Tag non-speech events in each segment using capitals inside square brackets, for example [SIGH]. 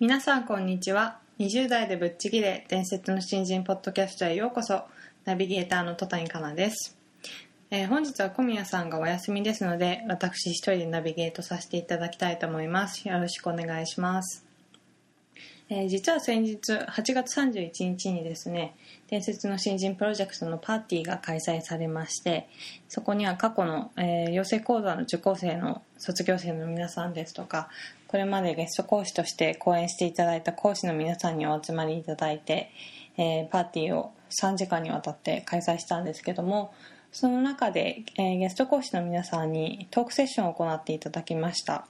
皆さんこんにちは。20代でぶっちぎれ伝説の新人ポッドキャストへようこそ。ナビゲーターの戸谷香奈です、えー本日は小宮さんがお休みですので私一人でナビゲートさせていただきたいと思います。よろしくお願いします。えー実は先日8月31日にですね伝説の新人プロジェクトのパーティーが開催されましてそこには過去の、えー養成講座の受講生の卒業生の皆さんですとかこれまでゲスト講師として講演していただいた講師の皆さんにお集まりいただいて、えーパーティーを3時間にわたって開催したんですけどもその中で、えーゲスト講師の皆さんにトークセッションを行っていただきました。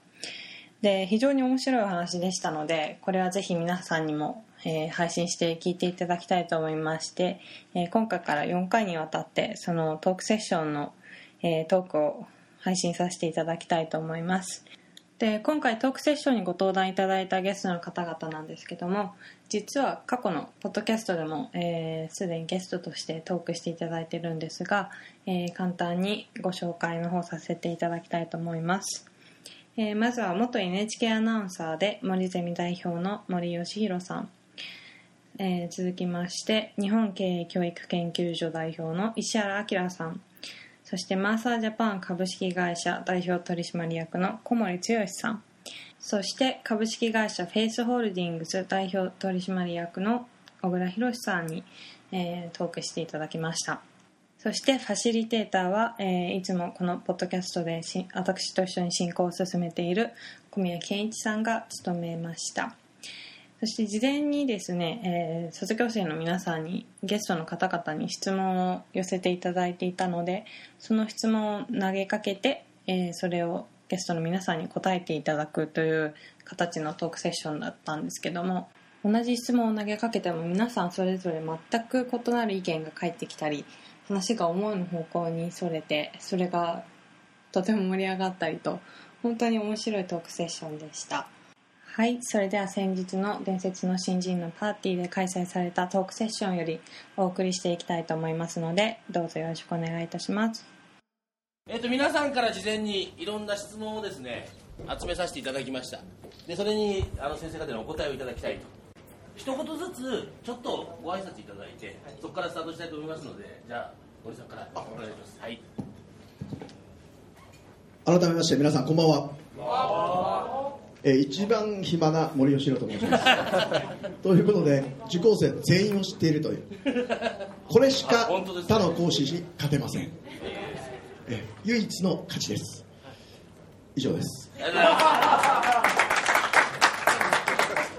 で非常に面白いお話でしたのでこれはぜひ皆さんにも、えー配信して聞いていただきたいと思いまして、えー今回から4回にわたってそのトークセッションの、えートークを配信させていただきたいと思います。で今回トークセッションにご登壇いただいたゲストの方々なんですけども実は過去のポッドキャストでもえー、にゲストとしてトークしていただいてるんですが、えー簡単にご紹介の方させていただきたいと思います。えーまずは元 NHK アナウンサーで森ゼミ代表の森喜弘さん、えー続きまして日本経営教育研究所代表の石原明さん。そしてマーサージャパン株式会社代表取締役の小森剛さん。そして株式会社フェイスホールディングス代表取締役の小倉博さんに、えートークしていただきました。そしてファシリテーターは、えーいつもこのポッドキャストでし私と一緒に進行を進めている小宮健一さんが務めました。そして事前にですね、えー卒業生の皆さんにゲストの方々に質問を寄せていただいていたのでその質問を投げかけて、えーそれをゲストの皆さんに答えていただくという形のトークセッションだったんですけども同じ質問を投げかけても皆さんそれぞれ全く異なる意見が返ってきたり話が思うの方向にそれてそれがとても盛り上がったりと本当に面白いトークセッションでした。はいそれでは先日の伝説の新人のパーティーで開催されたトークセッションよりお送りしていきたいと思いますのでどうぞよろしくお願いいたします。えっと皆さんから事前にいろんな質問をですね集めさせていただきました。でそれにあの先生方にお答えをいただきたいと。一言ずつちょっとご挨拶いただいてそこからスタートしたいと思いますのでじゃあ森さんからお願いします。はい。改めまして皆さんこんばんは。えー一番暇な森喜朗と申します。[LAUGHS] ということで受講生全員を知っているという。これしか他の講師に勝てません、えー。唯一の勝ちです。以上です。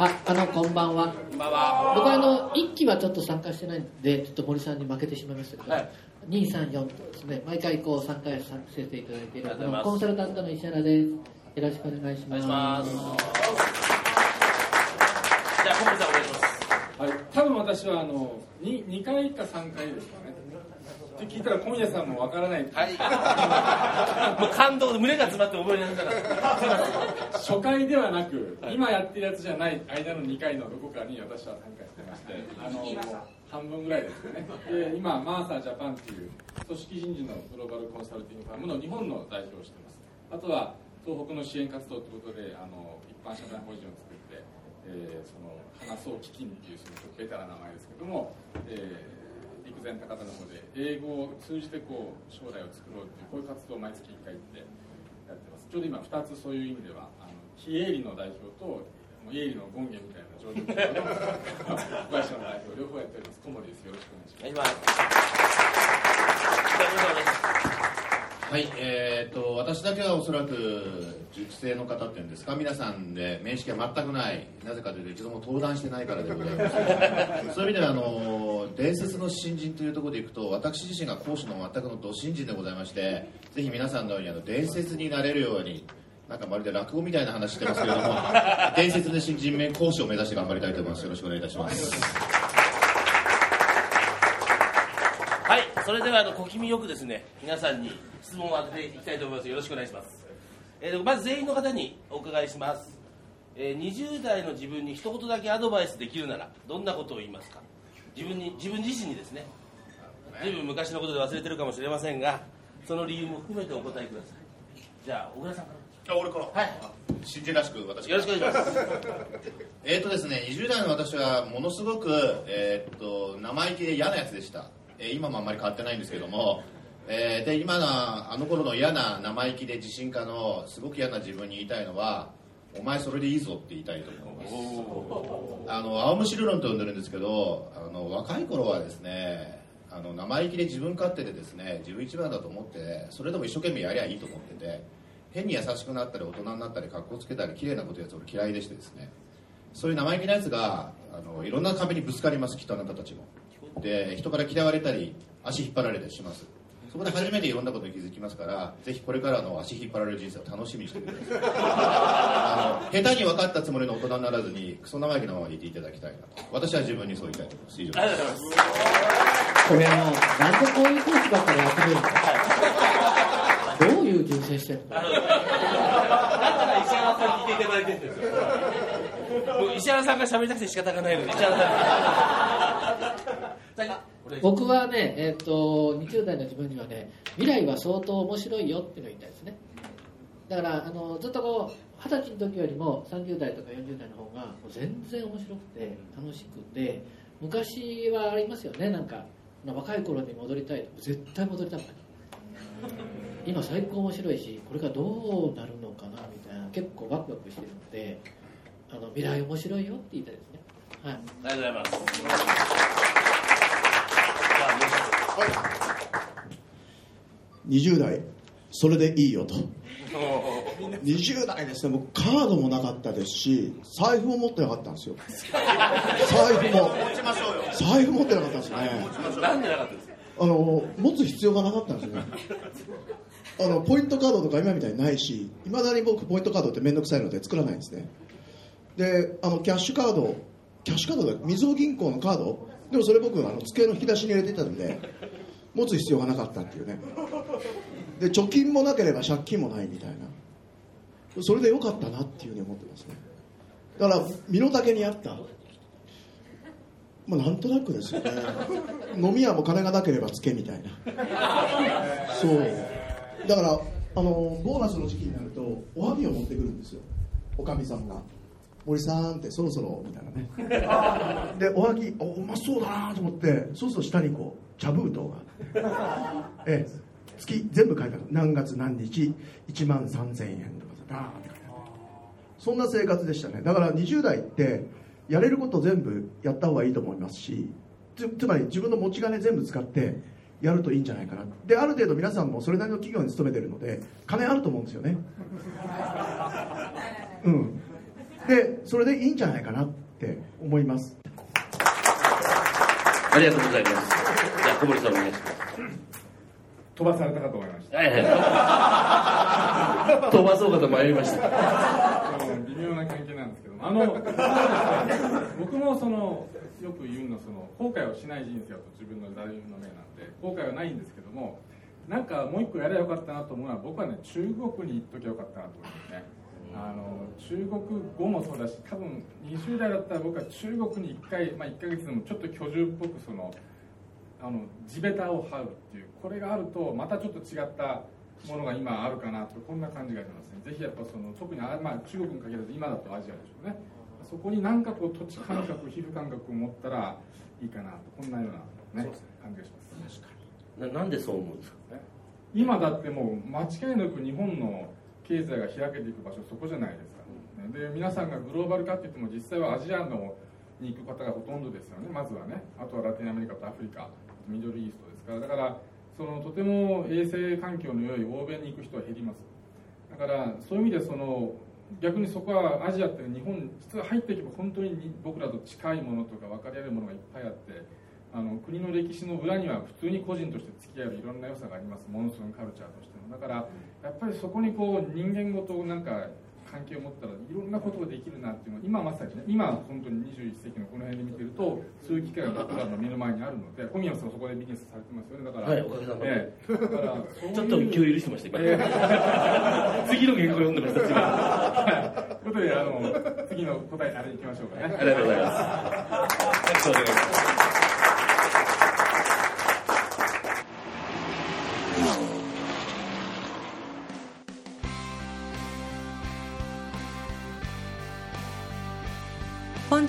あ、あの、こんばんは。こんばんは僕はあの、一期はちょっと参加してないんで、ちょっと森さんに負けてしまいましたけど、はい2、3、4とですね、毎回こう参加させていただいている、コンサルタントの石原です。よろしくお願いしお願ます。いしますじゃあ小森さんお願いしますはい、多分私はあの 2, 2回か3回ですかね。って聞いたら今夜さんもわからない。はい [LAUGHS] もう感動で胸が詰まって覚えられなかった [LAUGHS] 初回ではなく、今やってるやつじゃない間の2回のどこかに私は参加してまして、あの半分ぐらいですかね。で、今マーサージャパンっていう組織人事のグローバルコンサルティングファームの日本の代表をしてます。あとは東北の支援活動ということで、あの一般社団法人を作って、えーその話そう基金っていうそのちょっとベタな名前ですけども、えー前高田の方で英語を通じてこう将来を作ろうっていうこういう活動を毎月1回行ってやってます。ちょうど今2つそういう意味ではあの非営利の代表ともう営利の権限みたいな状況の小林の代表両方やっております。小森です。よろしくお願いします。はい、えー、と私だけはおそらく熟成の方っていうんですか？皆さんで面識は全くない。なぜかというと一度も登壇してないからでございます。そういう意味ではあの伝説の新人というところでいくと私自身が講師の全くのど新人でございましてぜひ皆さんのようにあの伝説になれるようになんかまるで落語みたいな話してますけれども伝説の新人名講師を目指して頑張りたいと思います。よろしくお願いいたしますはいそれではあの小気味よくですね皆さんに質問を当てていきたいと思います。よろしくお願いします、えーとまず全員の方にお伺いします、えー20代の自分に一言だけアドバイスできるならどんなことを言いますか？自分に自分自身にですね。随分昔のことで忘れてるかもしれませんがその理由も含めてお答えください。じゃあ小倉さんかあ俺から？らはい。新人らしく私よろしくお願いします。[LAUGHS] えーとですね、20代の私はものすごく、えーっと生意気で嫌なやつでした、えー今もあんまり変わってないんですけども、えーで今のあの頃の嫌な生意気で自信家のすごく嫌な自分に言いたいのはお前それでいいぞって言いたいと思います。あの青虫理論と呼んでるんですけどあの若い頃はですねあの生意気で自分勝手でですね自分一番だと思ってそれでも一生懸命やりゃいいと思ってて変に優しくなったり大人になったり格好つけたり綺麗なことやつ俺嫌いでしてですね。そういう生意気なやつがあのいろんな壁にぶつかりますきっとあなたたちもで人から嫌われたり足引っ張られたりします。そこで初めていろんなことに気づきますからぜひこれからの足引っ張られる人生を楽しみにしてください。あの下手に分かったつもりの大人にならずにクソ生意気なままでいていただきたいなと。私は自分にそう言いたいと思います。以上です。ありがとうございます。これあのなんでこういうコースばっかりやってくるのかどういう人生してるの？だから石原さんに聞いていただいてるんですよ。もう石原さんが喋りたくて仕方がないので。石原さん。に僕はね、えー、と20代の自分にはね未来は相当面白いよっていうのを言いたいですね。だからあのずっとこう二十歳の時よりも30代とか40代の方がもう全然面白くて楽しくて昔はありますよね。なんか若い頃に戻りたい絶対戻りたくない。今最高面白いしこれがどうなるのかなみたいな結構ワクワクしてるのであの未来面白いよって言いたいですね。はい。ありがとうございます20代それでいいよと。20代ですね。僕カードもなかったですし財布も持ってなかったんですよ。財布も。持ちましょうよ。財布持ってなかったんですね。なんでなかったですか？あの持つ必要がなかったんですよね。あのポイントカードとか今みたいにないしいまだに僕ポイントカードって面倒くさいので作らないんですね。であのキャッシュカードキャッシュカードだみずほ銀行のカード。でもそれ僕あの机の引き出しに入れていたんで持つ必要がなかったっていうね。で貯金もなければ借金もないみたいな。それでよかったなっていうふうに思ってますね。だから身の丈に合った。まあなんとなくですよね。飲み屋も金がなければつけみたいな。そう。だからあのボーナスの時期になるとおはぎを持ってくるんですよ。おかみさんが。森さんってそろそろみたいなね。[LAUGHS] でおはぎおうまそうだなと思ってそうすると下にこう茶封筒が。ええ。月全部書いてある。何月何日1万3000円とかさバーンって書いてある。そんな生活でしたね。だから20代ってやれること全部やった方がいいと思いますしつつまり自分の持ち金全部使ってやるといいんじゃないかな。である程度皆さんもそれなりの企業に勤めてるので金あると思うんですよね。[LAUGHS] うんでそれでいいんじゃないかなって思います。ありがとうございます。じゃあ小森さんお願いします。飛ばされたかと思いました。はいはい。飛ばそうかと迷いました。微妙な関係なんですけどもあの僕もそのよく言うのはその後悔をしない人生をと自分の座右の銘なんで後悔はないんですけどもなんかもう一個やればよかったなと思うのは僕はね中国に行っときゃよかったなと思いますねあの中国語もそうだし多分20代だったら僕は中国に1回、まあ、1ヶ月でもちょっと居住っぽくそのあの地べたを這うっていうこれがあるとまたちょっと違ったものが今あるかなとこんな感じがしますね。ぜひやっぱその特にあ、まあ、中国に限らず今だとアジアでしょうね。そこに何かこう土地感覚皮膚感覚を持ったらいいかなとこんなような、ね、感じがします。ななんでそう思うんですか？ね今だってもう間違いなく日本の経済が開けていく場所そこじゃないですか、ね、で皆さんがグローバル化って言っても実際はアジアのに行く方がほとんどですよねまずはね。あとはラテンアメリカとアフリカミドルイーストですから。だからそのとても衛生環境の良い欧米に行く人は減ります。だからそういう意味でその逆にそこはアジアって日本実は入っていけば本当に僕らと近いものとか分かり合えるものがいっぱいあってあの国の歴史の裏には普通に個人として付き合えるいろんな良さがあります。モンスーンカルチャーとしても。だからやっぱりそこにこう人間ごとなんか関係を持ったらいろんなことができるなっていうのは今まさにね今本当に21世紀のこの辺で見てるとそういう機会が僕らの目の前にあるので小宮さんそこでビジネスされてますよね。だから、はいおかげさまで。ええだからちょっと気を許してました今。ええ。次の原稿読んでました次。のはい。ということであの次の答えあれいきましょうかね。ありがとうございます。よろしくお願いします